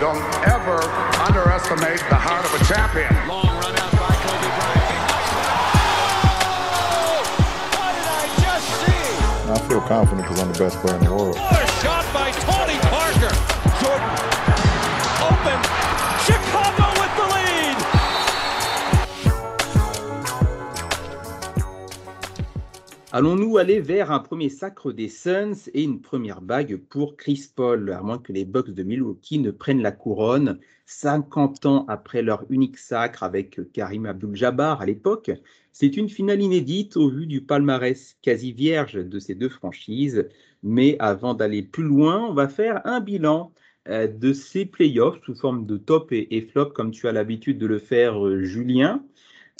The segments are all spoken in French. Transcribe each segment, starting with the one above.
Don't ever underestimate the heart of a champion. Long run out by Kobe Bryant. Oh! What did I just see? I feel confident because I'm the best player in the world. What a shot by Allons-nous aller vers un premier sacre des Suns et une première bague pour Chris Paul, à moins que les Bucks de Milwaukee ne prennent la couronne 50 ans après leur unique sacre avec Karim Abdul-Jabbar à l'époque? C'est une finale inédite au vu du palmarès quasi vierge de ces deux franchises. Mais avant d'aller plus loin, on va faire un bilan euh, de ces playoffs sous forme de top et, flop, comme tu as l'habitude de le faire, euh, Julien.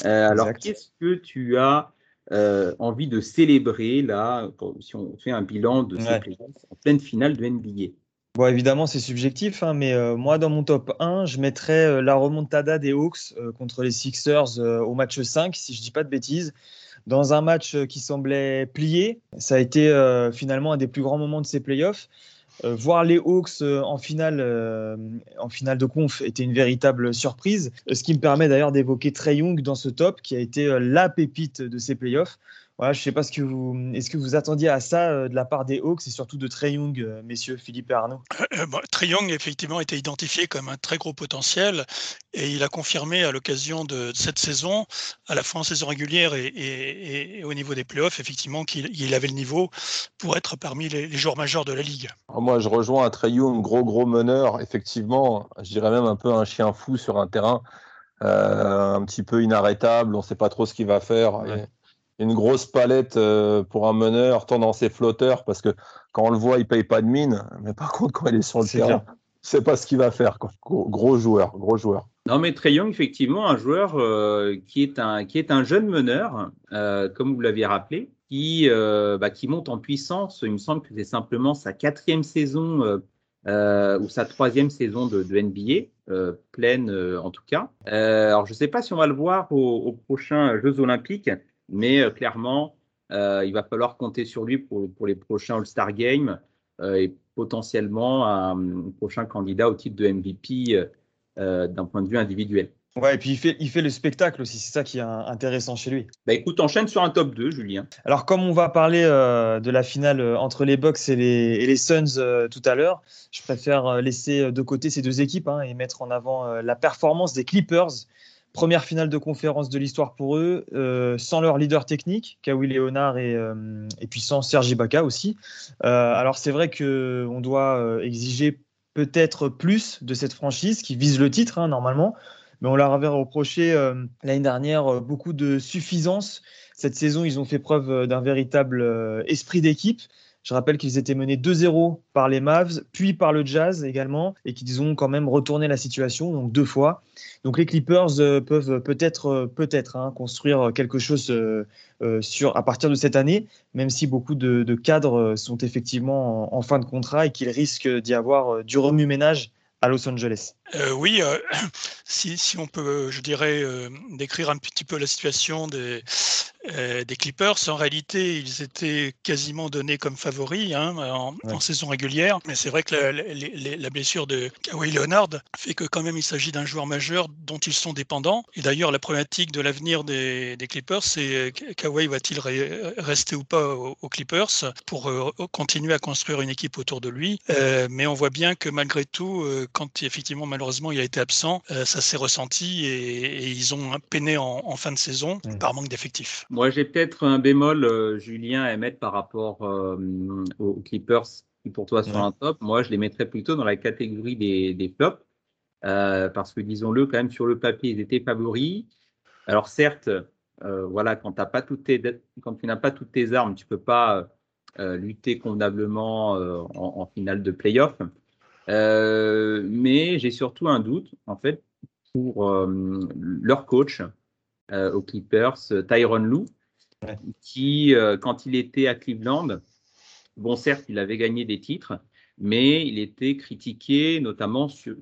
Euh, alors, qu'est-ce que tu as euh, envie de célébrer là, si on fait un bilan de Ouais. playoffs en pleine finale de NBA Bon, évidemment, c'est subjectif, hein, mais euh, moi, dans mon top 1, je mettrais euh, la remontada des Hawks contre les Sixers au match 5, si je dis pas de bêtises. Dans un match qui semblait plié, ça a été finalement un des plus grands moments de ces playoffs. Euh, voir les Hawks euh, en finale, euh, en finale de conf était une véritable surprise. Ce qui me permet d'ailleurs d'évoquer Trey Young dans ce top, qui a été la pépite de ces playoffs. Voilà, je sais pas ce que vous, est-ce que vous attendiez à ça euh, de la part des Hawks et surtout de Trey Young, euh, messieurs Philippe et Arnaud? Euh, bon, Trae Young, effectivement, était identifié comme un très gros potentiel et il a confirmé à l'occasion de cette saison, à la fois en saison régulière et, et- et au niveau des playoffs, effectivement, qu'il il avait le niveau pour être parmi les, les joueurs majeurs de la Ligue. Alors Moi, je rejoins un Trey Young, gros, gros meneur. Effectivement, je dirais même un peu un chien fou sur un terrain, euh, un petit peu inarrêtable. On ne sait pas trop ce qu'il va faire. Ouais. Et une grosse palette euh, pour un meneur, tant dans ses flotteurs, parce que quand on le voit, il paye pas de mine. Mais par contre, quand il est sur le C'est terrain, c'est pas ce qu'il va faire. quoi. Gros, joueur, gros joueur. Non, mais Trey Young, effectivement, un joueur euh, qui, est un, qui est un jeune meneur, euh, comme vous l'aviez rappelé, qui, euh, bah, qui monte en puissance. Il me semble que c'est simplement sa quatrième saison euh, euh, ou sa troisième saison de, de NBA, euh, pleine euh, en tout cas. Euh, alors, je ne sais pas si on va le voir aux, aux prochains Jeux Olympiques, mais euh, clairement, euh, il va falloir compter sur lui pour, pour les prochains All-Star Games euh, et potentiellement un prochain candidat au titre de MVP. d'un point de vue individuel. Ouais, et puis il fait, il fait le spectacle aussi, c'est ça qui est intéressant chez lui. Bah écoute, enchaîne sur un top 2, Julien. Alors, comme on va parler euh, de la finale entre les Bucks et les, et les Suns euh, tout à l'heure, je préfère laisser de côté ces deux équipes hein, et mettre en avant euh, la performance des Clippers. Première finale de conférence de l'histoire pour eux, euh, sans leur leader technique, Kawhi Leonard et, euh, puis sans Serge Ibaka aussi. Euh, alors, c'est vrai qu'on doit exiger peut-être plus de cette franchise qui vise le titre hein, normalement, mais on leur avait reproché l'année dernière beaucoup de suffisance. Cette saison, ils ont fait preuve d'un véritable esprit d'équipe. Je rappelle qu'ils étaient menés 2-0 par les Mavs, puis par le Jazz également, et qu'ils ont quand même retourné la situation, donc deux fois. Donc les Clippers euh, peuvent peut-être euh, peut-être hein, construire quelque chose euh, sur, à partir de cette année, même si beaucoup de, cadres sont effectivement en, fin de contrat et qu'il risque d'y avoir du remue-ménage à Los Angeles. Euh, oui, euh, si, si on peut, je dirais, euh, décrire un petit peu la situation des, euh, des Clippers, en réalité, ils étaient quasiment donnés comme favoris hein, en, Ouais. en saison régulière. Mais c'est vrai que la, la- la- la blessure de Kawhi Leonard fait que quand même il s'agit d'un joueur majeur dont ils sont dépendants. Et d'ailleurs, la problématique de l'avenir des, des Clippers, c'est euh, Kawhi va-t-il re- rester ou pas aux, aux Clippers pour euh, continuer à construire une équipe autour de lui? Euh, mais on voit bien que malgré tout, euh, quand effectivement malheureusement il a été absent, euh, ça s'est ressenti et, et ils ont peiné en, en fin de saison Mm. par manque d'effectifs. Moi, j'ai peut-être un bémol, euh, Julien, à émettre par rapport euh, aux Clippers qui, pour toi, sont Ouais. un top. Moi, je les mettrais plutôt dans la catégorie des, des flops. euh, parce que, disons-le, quand même, sur le papier, ils étaient favoris. Alors, certes, euh, voilà, quand, t'as pas toutes tes, quand tu n'as pas toutes tes armes, tu peux pas euh, lutter convenablement euh, en, en finale de playoff. Euh, mais j'ai surtout un doute, en fait, pour euh, leur coach euh, aux Clippers, Tyron Ouais. qui, quand il était à Cleveland, bon, certes, il avait gagné des titres, mais il était critiqué notamment sur-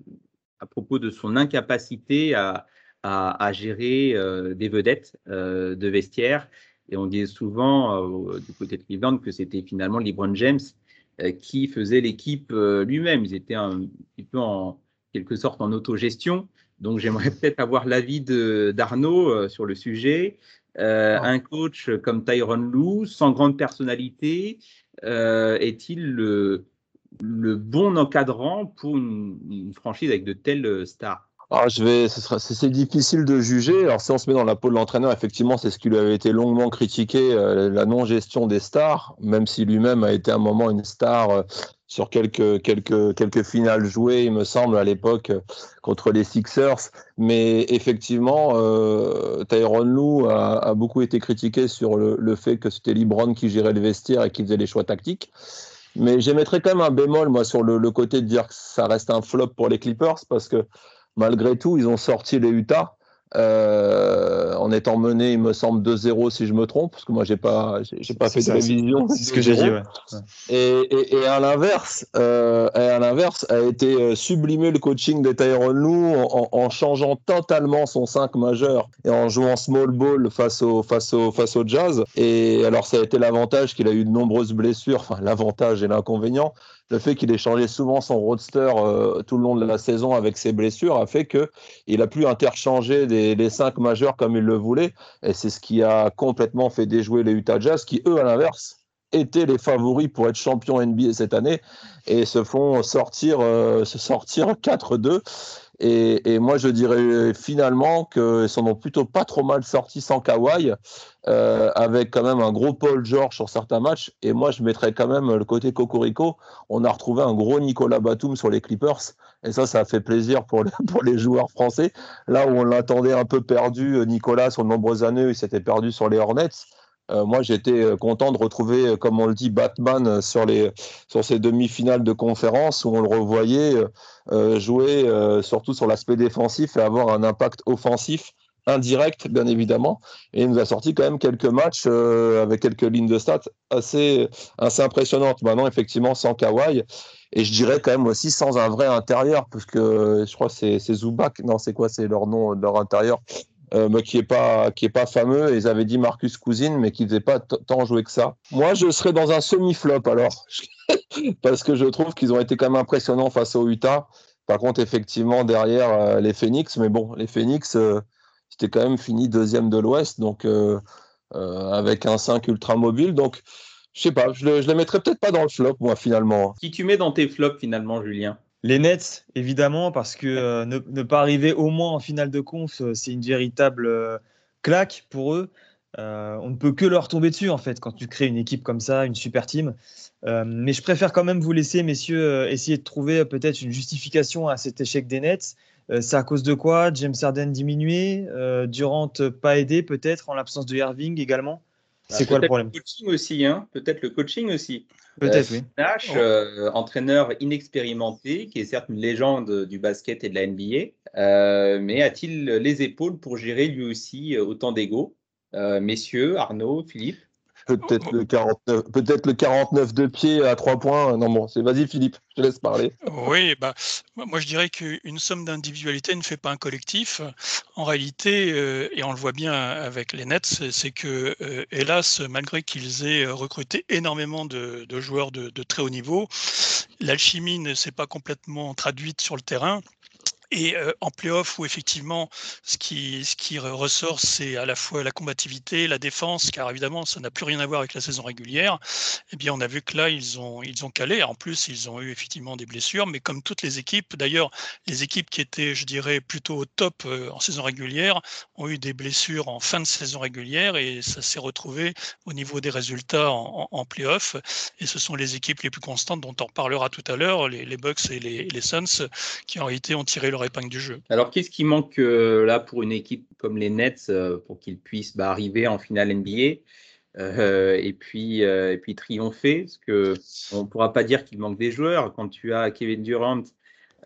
à propos de son incapacité à, à- à gérer des vedettes de vestiaire. Et on disait souvent du côté de Cleveland que c'était finalement LeBron James qui faisait l'équipe euh, lui-même. Ils étaient un petit peu en quelque sorte en autogestion. Donc j'aimerais peut-être avoir l'avis d'Arnaud sur le sujet. Euh, un coach comme Tyron Lou, sans grande personnalité, euh, est-il le, bon encadrant pour une, franchise avec de telles stars? Alors, ah, je vais, c'est difficile de juger. Alors, si on se met dans la peau de l'entraîneur, effectivement, c'est ce qui lui avait été longuement critiqué, euh, la non-gestion des stars, même si lui-même a été à un moment une star sur quelques, quelques, quelques finales jouées, il me semble, à l'époque, contre les Sixers. Mais effectivement, euh, Tyron Lou a, beaucoup été critiqué sur le, fait que c'était LeBron qui gérait le vestiaire et qui faisait les choix tactiques. Mais j'émettrais quand même un bémol, moi, sur le, le, côté de dire que ça reste un flop pour les Clippers, parce que malgré tout, ils ont sorti les Utah. Euh, en étant mené, il me semble 2-0 si je me trompe, parce que moi j'ai pas, j'ai pas fait de révision. C'est ce que j'ai dit. Ouais. Et, et, à l'inverse, euh, à l'inverse, a été euh, sublimé le coaching de Tyron Lou en, en, changeant totalement son 5 majeur et en jouant small ball face au, face au, face au Jazz. Et alors ça a été l'avantage qu'il a eu de nombreuses blessures, enfin l'avantage et l'inconvénient, le fait qu'il ait changé souvent son roadster euh, tout le long de la saison avec ses blessures a fait qu'il a pu interchanger les cinq majeurs comme il le voulait. Et c'est ce qui a complètement fait déjouer les Utah Jazz, qui, eux, à l'inverse, étaient les favoris pour être champions NBA cette année et se font sortir, euh, se sortir 4-2. Et, moi, je dirais finalement qu'ils s'en ont plutôt pas trop mal sortis sans Kawhi, euh, avec quand même un gros Paul George sur certains matchs. Et moi, je mettrais quand même le côté Cocorico. On a retrouvé un gros Nicolas Batum sur les Clippers. Et ça, ça a fait plaisir pour, pour les joueurs français. Là où on l'attendait un peu perdu, Nicolas, sur de nombreuses années, il s'était perdu sur les Hornets. Euh, moi, j'étais euh, content de retrouver, euh, comme on le dit, Batman sur, les, sur ces demi-finales de conférence où on le revoyait jouer surtout sur l'aspect défensif et avoir un impact offensif indirect, bien évidemment. Et il nous a sorti quand même quelques matchs avec quelques lignes de stats assez, assez impressionnantes. Maintenant, effectivement, sans Kawhi. Et je dirais quand même aussi sans un vrai intérieur, parce que je crois que c'est Zubac. Non, c'est quoi? C'est leur nom, leur intérieur euh, qui est pas pas fameux. ils avaient dit Marcus Cousine, mais qui faisait pas tant jouer que ça. Moi, je serais dans un semi-flop alors, parce que je trouve qu'ils ont été quand même impressionnants face aux Utah. Par contre, effectivement, derrière euh, les Phoenix, mais bon, les Phoenix, euh, c'était quand même fini deuxième de l'Ouest, donc avec un 5 ultra mobile. Donc, je sais pas, je, je les mettrais peut-être pas dans le flop, moi, finalement. Qui tu mets dans tes flops, finalement, Julien? Les Nets, évidemment, parce que euh, ne, pas arriver au moins en finale de conf, euh, c'est une véritable euh, claque pour eux. on ne peut que leur tomber dessus, en fait, quand tu crées une équipe comme ça, une super team. mais je préfère quand même vous laisser, messieurs, essayer de trouver peut-être une justification à cet échec des Nets. c'est à cause de quoi? James Harden diminué, Durant pas aidé, peut-être, en l'absence de Irving également? C'est quoi le problème le coaching aussi, hein Peut-être le coaching aussi. Peut-être, oui. Nash, euh, entraîneur inexpérimenté, qui est certes une légende du basket et de la NBA, euh, mais a-t-il les épaules pour gérer lui aussi autant d'ego? Euh, Messieurs, Arnaud, Philippe? Peut-être le 49, peut-être le 49 de pied à 3 points. Non, bon, c'est vas-y Philippe, je te laisse parler. Oui, bah, moi je dirais qu'une somme d'individualité ne fait pas un collectif. En réalité, euh, et on le voit bien avec les Nets, c'est que, euh, hélas, malgré qu'ils aient recruté énormément de, joueurs de, de, très haut niveau, l'alchimie ne s'est pas complètement traduite sur le terrain. Et en playoff, où effectivement, ce qui, ressort, c'est à la fois la combativité, la défense, car évidemment, ça n'a plus rien à voir avec la saison régulière. Eh bien, on a vu que là, ils ont, calé. En plus, ils ont eu effectivement des blessures, mais comme toutes les équipes, d'ailleurs, les équipes qui étaient, je dirais, plutôt au top en saison régulière ont eu des blessures en fin de saison régulière et ça s'est retrouvé au niveau des résultats en, en, playoff. Et ce sont les équipes les plus constantes dont on parlera tout à l'heure, les, Bucks et les, les Suns, qui en réalité ont tiré leur épingle du jeu. Alors, qu'est-ce qui manque euh, là pour une équipe comme les Nets euh, pour qu'ils puissent bah, arriver en finale NBA euh, et, puis, et puis triompher? Parce que on ne pourra pas dire qu'il manque des joueurs. Quand tu as Kevin Durant,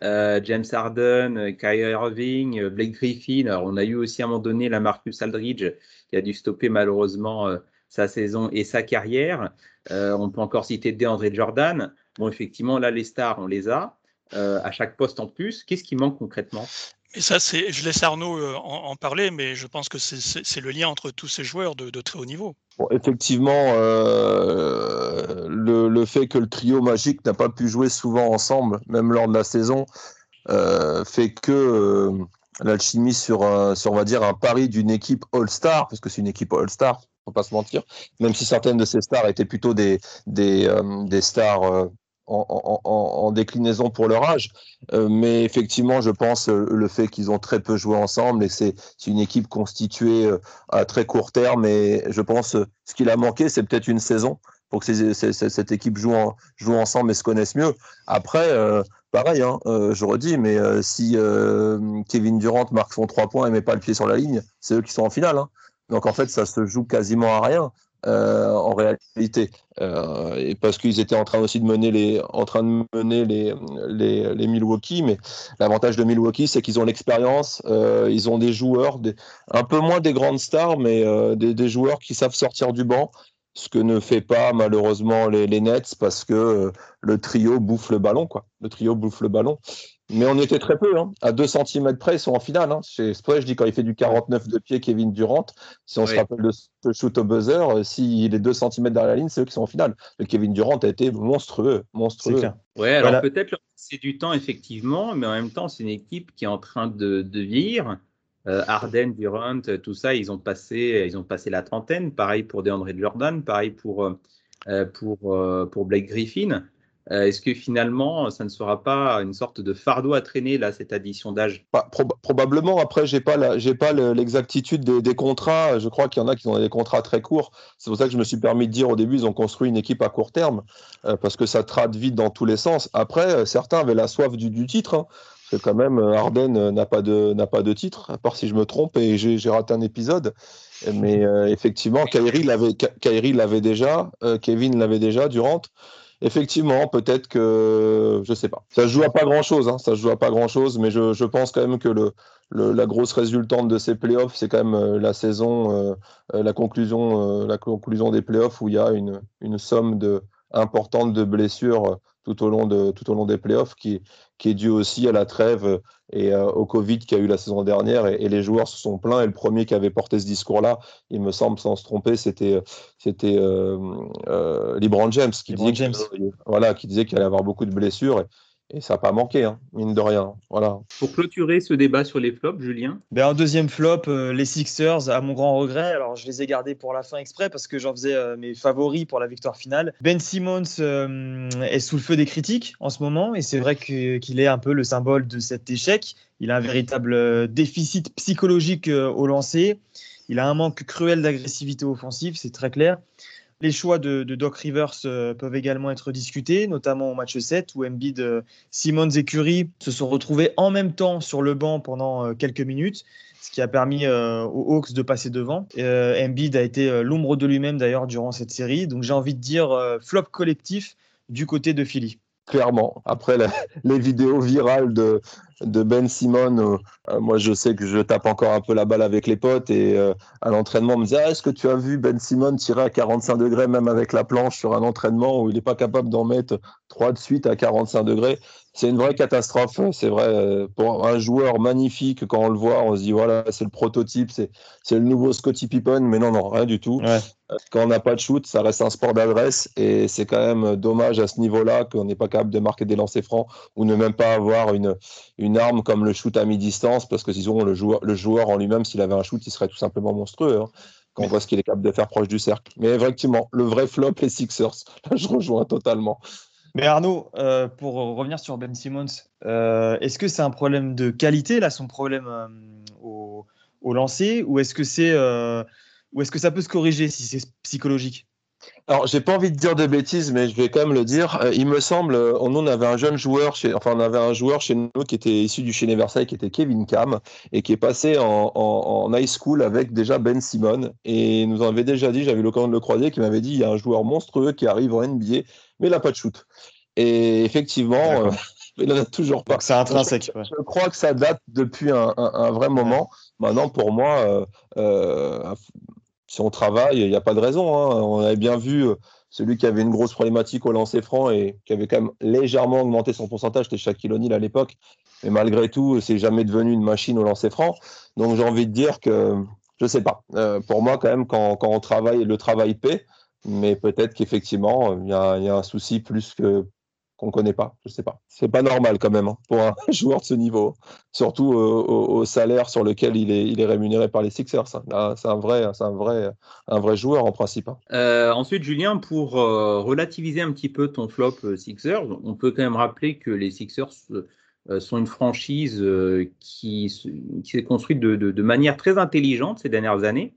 James Harden, Kyrie Irving, Blake Griffin. Alors, on a eu aussi à un moment donné la Marcus Aldridge qui a dû stopper malheureusement sa saison et sa carrière. on peut encore citer DeAndre Jordan. Bon, effectivement, là, les stars, on les a. Euh, à chaque poste en plus. Qu'est-ce qui manque concrètement? Et ça, c'est, je laisse Arnaud euh, en, parler, mais je pense que c'est, le lien entre tous ces joueurs de, très haut niveau. effectivement, euh, le, fait que le trio magique n'a pas pu jouer souvent ensemble, même lors de la saison, euh, fait que euh, l'alchimie sur, un- sur, on va dire, un pari d'une équipe All-Star, parce que c'est une équipe All-Star, faut pas se mentir, même si certaines de ces stars étaient plutôt des, des, euh, des stars euh, en, déclinaison pour leur âge. Euh, mais effectivement, je pense euh, le fait qu'ils ont très peu joué ensemble et c'est une équipe constituée euh, à très court terme. Et je pense ce qu'il a manqué, c'est peut-être une saison pour que cette équipe joue, joue ensemble et se connaisse mieux. Après, pareil, hein, je redis, mais si Kevin Durant marque son 3 points et met pas le pied sur la ligne, c'est eux qui sont en finale. hein. Donc en fait, ça se joue quasiment à rien. Euh, en réalité, Euh, et parce qu'ils étaient en train aussi de mener les, en train de mener les, les, les Milwaukee, mais l'avantage de Milwaukee, c'est qu'ils ont l'expérience, euh, ils ont des joueurs, un peu moins des grandes stars, mais des, des joueurs qui savent sortir du banc, ce que ne fait pas malheureusement les, les Nets parce que le trio bouffe le ballon, quoi. Le trio bouffe le ballon. Mais on était très peu, hein. à 2 cm près, ils sont en finale. Hein. C'est pour ça que je dis quand il fait du 49 de pied, Kevin Durant, si on se rappelle de ce shoot au buzzer, euh, s'il est 2 cm derrière la ligne, c'est eux qui sont en finale. Le Kevin Durant a été monstrueux, monstrueux. clair. Ouais, alors Voilà. peut-être c'est du temps, effectivement, mais en même temps, c'est une équipe qui est en train de, de vieillir. Euh, Harden, Durant, euh, tout ça, ils ont, passé, ils ont passé la trentaine. Pareil pour DeAndre Jordan, pareil pour, euh, euh, pour, euh, pour Blake Griffin. Euh, Est-ce que finalement, ça ne sera pas une sorte de fardeau à traîner, là, cette addition d'âge? Bah, proba- probablement. Après, la- j'ai pas le- l'exactitude des, contrats. Je crois qu'il y en a qui ont des contrats très courts. C'est pour ça que je me suis permis de dire au début, ils ont construit une équipe à court terme euh, parce que ça trade vite dans tous les sens. Après, euh, certains avaient la soif du, du titre. hein, quand même, euh, n'a pas de pas de titre, à part si je me trompe et j'ai raté un épisode. Mais effectivement, Kyrie l'avait déjà, Kevin l'avait déjà, Durant. Effectivement, peut-être que je sais pas. Ça se joue à pas grand chose, hein, ça joue à pas grand chose, mais je, pense quand même que le, le- la grosse résultante de ces playoffs, c'est quand même euh, la saison, euh, euh, la conclusion, la conclusion des playoffs où il y a une, somme importante de blessures tout au long de tout au long des playoffs qui qui est due aussi à la trêve euh, et euh, au Covid qu'il y a eu la saison dernière et, et les joueurs se sont plaints et le premier qui avait porté ce discours-là, il me semble sans se tromper, c'était c'était euh, euh, LeBron James qui LeBron disait voilà qui disait qu'il allait avoir beaucoup de blessures et, et ça n'a pas manqué hein, mine de rien voilà Pour clôturer ce débat sur les flops, Julien Ben, en deuxième flop, euh, les Sixers, à mon grand regret. Alors, je les ai gardés pour la fin exprès parce que j'en faisais euh, mes favoris pour la victoire finale. Ben Simmons euh, est sous le feu des critiques en ce moment et c'est vrai qu'il est un peu le symbole de cet échec. Il a un véritable déficit psychologique euh, au lancer. Il a un manque cruel d'agressivité offensive, c'est très clair. Les choix de, Doc Rivers euh, peuvent également être discutés, notamment au match 7 où Embiid, euh, Simmons et Curry se sont retrouvés en même temps sur le banc pendant euh, quelques minutes, ce qui a permis aux Hawks de passer devant. Embiid a été l'ombre de lui-même d'ailleurs durant cette série, donc j'ai envie de dire flop collectif du côté de Philly. clairement. Après les vidéos virales de, de Ben Simon, euh, euh, moi je sais que je tape encore un peu la balle avec les potes et euh, à l'entraînement on me disait ah, est-ce que tu as vu Ben Simon tirer à 45 degrés même avec la planche sur un entraînement où il n'est pas capable d'en mettre trois de suite à 45 degrés? C'est une vraie catastrophe, c'est vrai. Pour un joueur magnifique, quand on le voit, on se dit voilà, c'est le prototype, c'est c'est le nouveau Scottie Pippen, mais non, non, rien du tout. Ouais. Quand on n'a pas de shoot, ça reste un sport d'adresse et c'est quand même dommage à ce niveau-là qu'on n'est pas capable de marquer des lancers francs ou ne même pas avoir une, une arme comme le shoot à mi-distance parce que disons le joueur, le joueur en lui-même, s'il avait un shoot, il serait tout simplement monstrueux. hein, quand on voit ce qu'il est capable de faire proche du cercle. Mais effectivement, le vrai flop, les Sixers. Là, je rejoins totalement. Mais Arnaud, euh, pour revenir sur Ben Simmons, euh, est-ce que c'est un problème de qualité, là, son problème euh, au, au lancer, ou est-ce que c'est, ou est-ce que ça peut se corriger si c'est psychologique? Alors, j'ai pas envie de dire de bêtises, mais je vais quand même le dire. Euh, il me semble, euh, nous, on avait un jeune joueur, chez, enfin, on avait un joueur chez nous qui était issu du chez Versailles, qui était Kevin Cam, et qui est passé en, en, en high school avec déjà Ben Simon. Et il nous en avait déjà dit, j'avais eu l'occasion de le croiser, qui m'avait dit il y a un joueur monstrueux qui arrive en NBA, mais il n'a pas de shoot. Et effectivement, euh, il n'en a toujours pas. C'est intrinsèque. Je crois que ça date depuis un, un- un vrai moment. Maintenant, pour moi, euh, euh, si on travaille, il n'y a pas de raison. hein. On avait bien vu euh, celui qui avait une grosse problématique au lancer franc et qui avait quand même légèrement augmenté son pourcentage, c'était Shaquille O'Neal à l'époque. Mais malgré tout, c'est jamais devenu une machine au lancer franc. Donc j'ai envie de dire que, je sais pas. Euh, pour moi, quand même, quand, on travaille, le travail paie. Mais peut-être qu'effectivement, il y a un souci plus que qu'on connaît pas. Je sais pas. C'est pas normal quand même hein, pour un joueur de ce niveau, surtout au, salaire sur lequel il est, il est rémunéré par les Sixers. C'est un vrai, c'est un vrai, un vrai joueur en principe. Hein. Euh, ensuite, Julien, pour euh, relativiser un petit peu ton flop euh, Sixers, on peut quand même rappeler que les Sixers sont une franchise qui, qui s'est construite de, de, manière très intelligente ces dernières années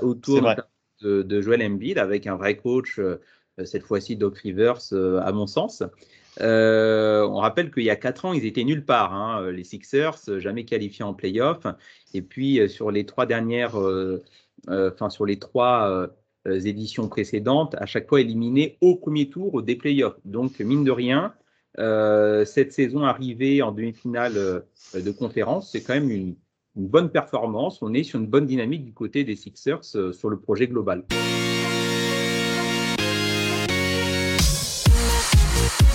autour de, de, Joel Embiid avec un vrai coach euh, cette fois-ci Doc Rivers, euh, à mon sens. Euh, on rappelle qu'il y a quatre ans, ils étaient nulle part, hein, les Sixers, jamais qualifiés en playoff. Et puis sur les trois dernières, enfin sur les trois éditions précédentes, à chaque fois éliminés au premier tour des playoffs. Donc mine de rien, cette saison arrivée en demi-finale de conférence, c'est quand même une, bonne performance. On est sur une bonne dynamique du côté des Sixers sur le projet global.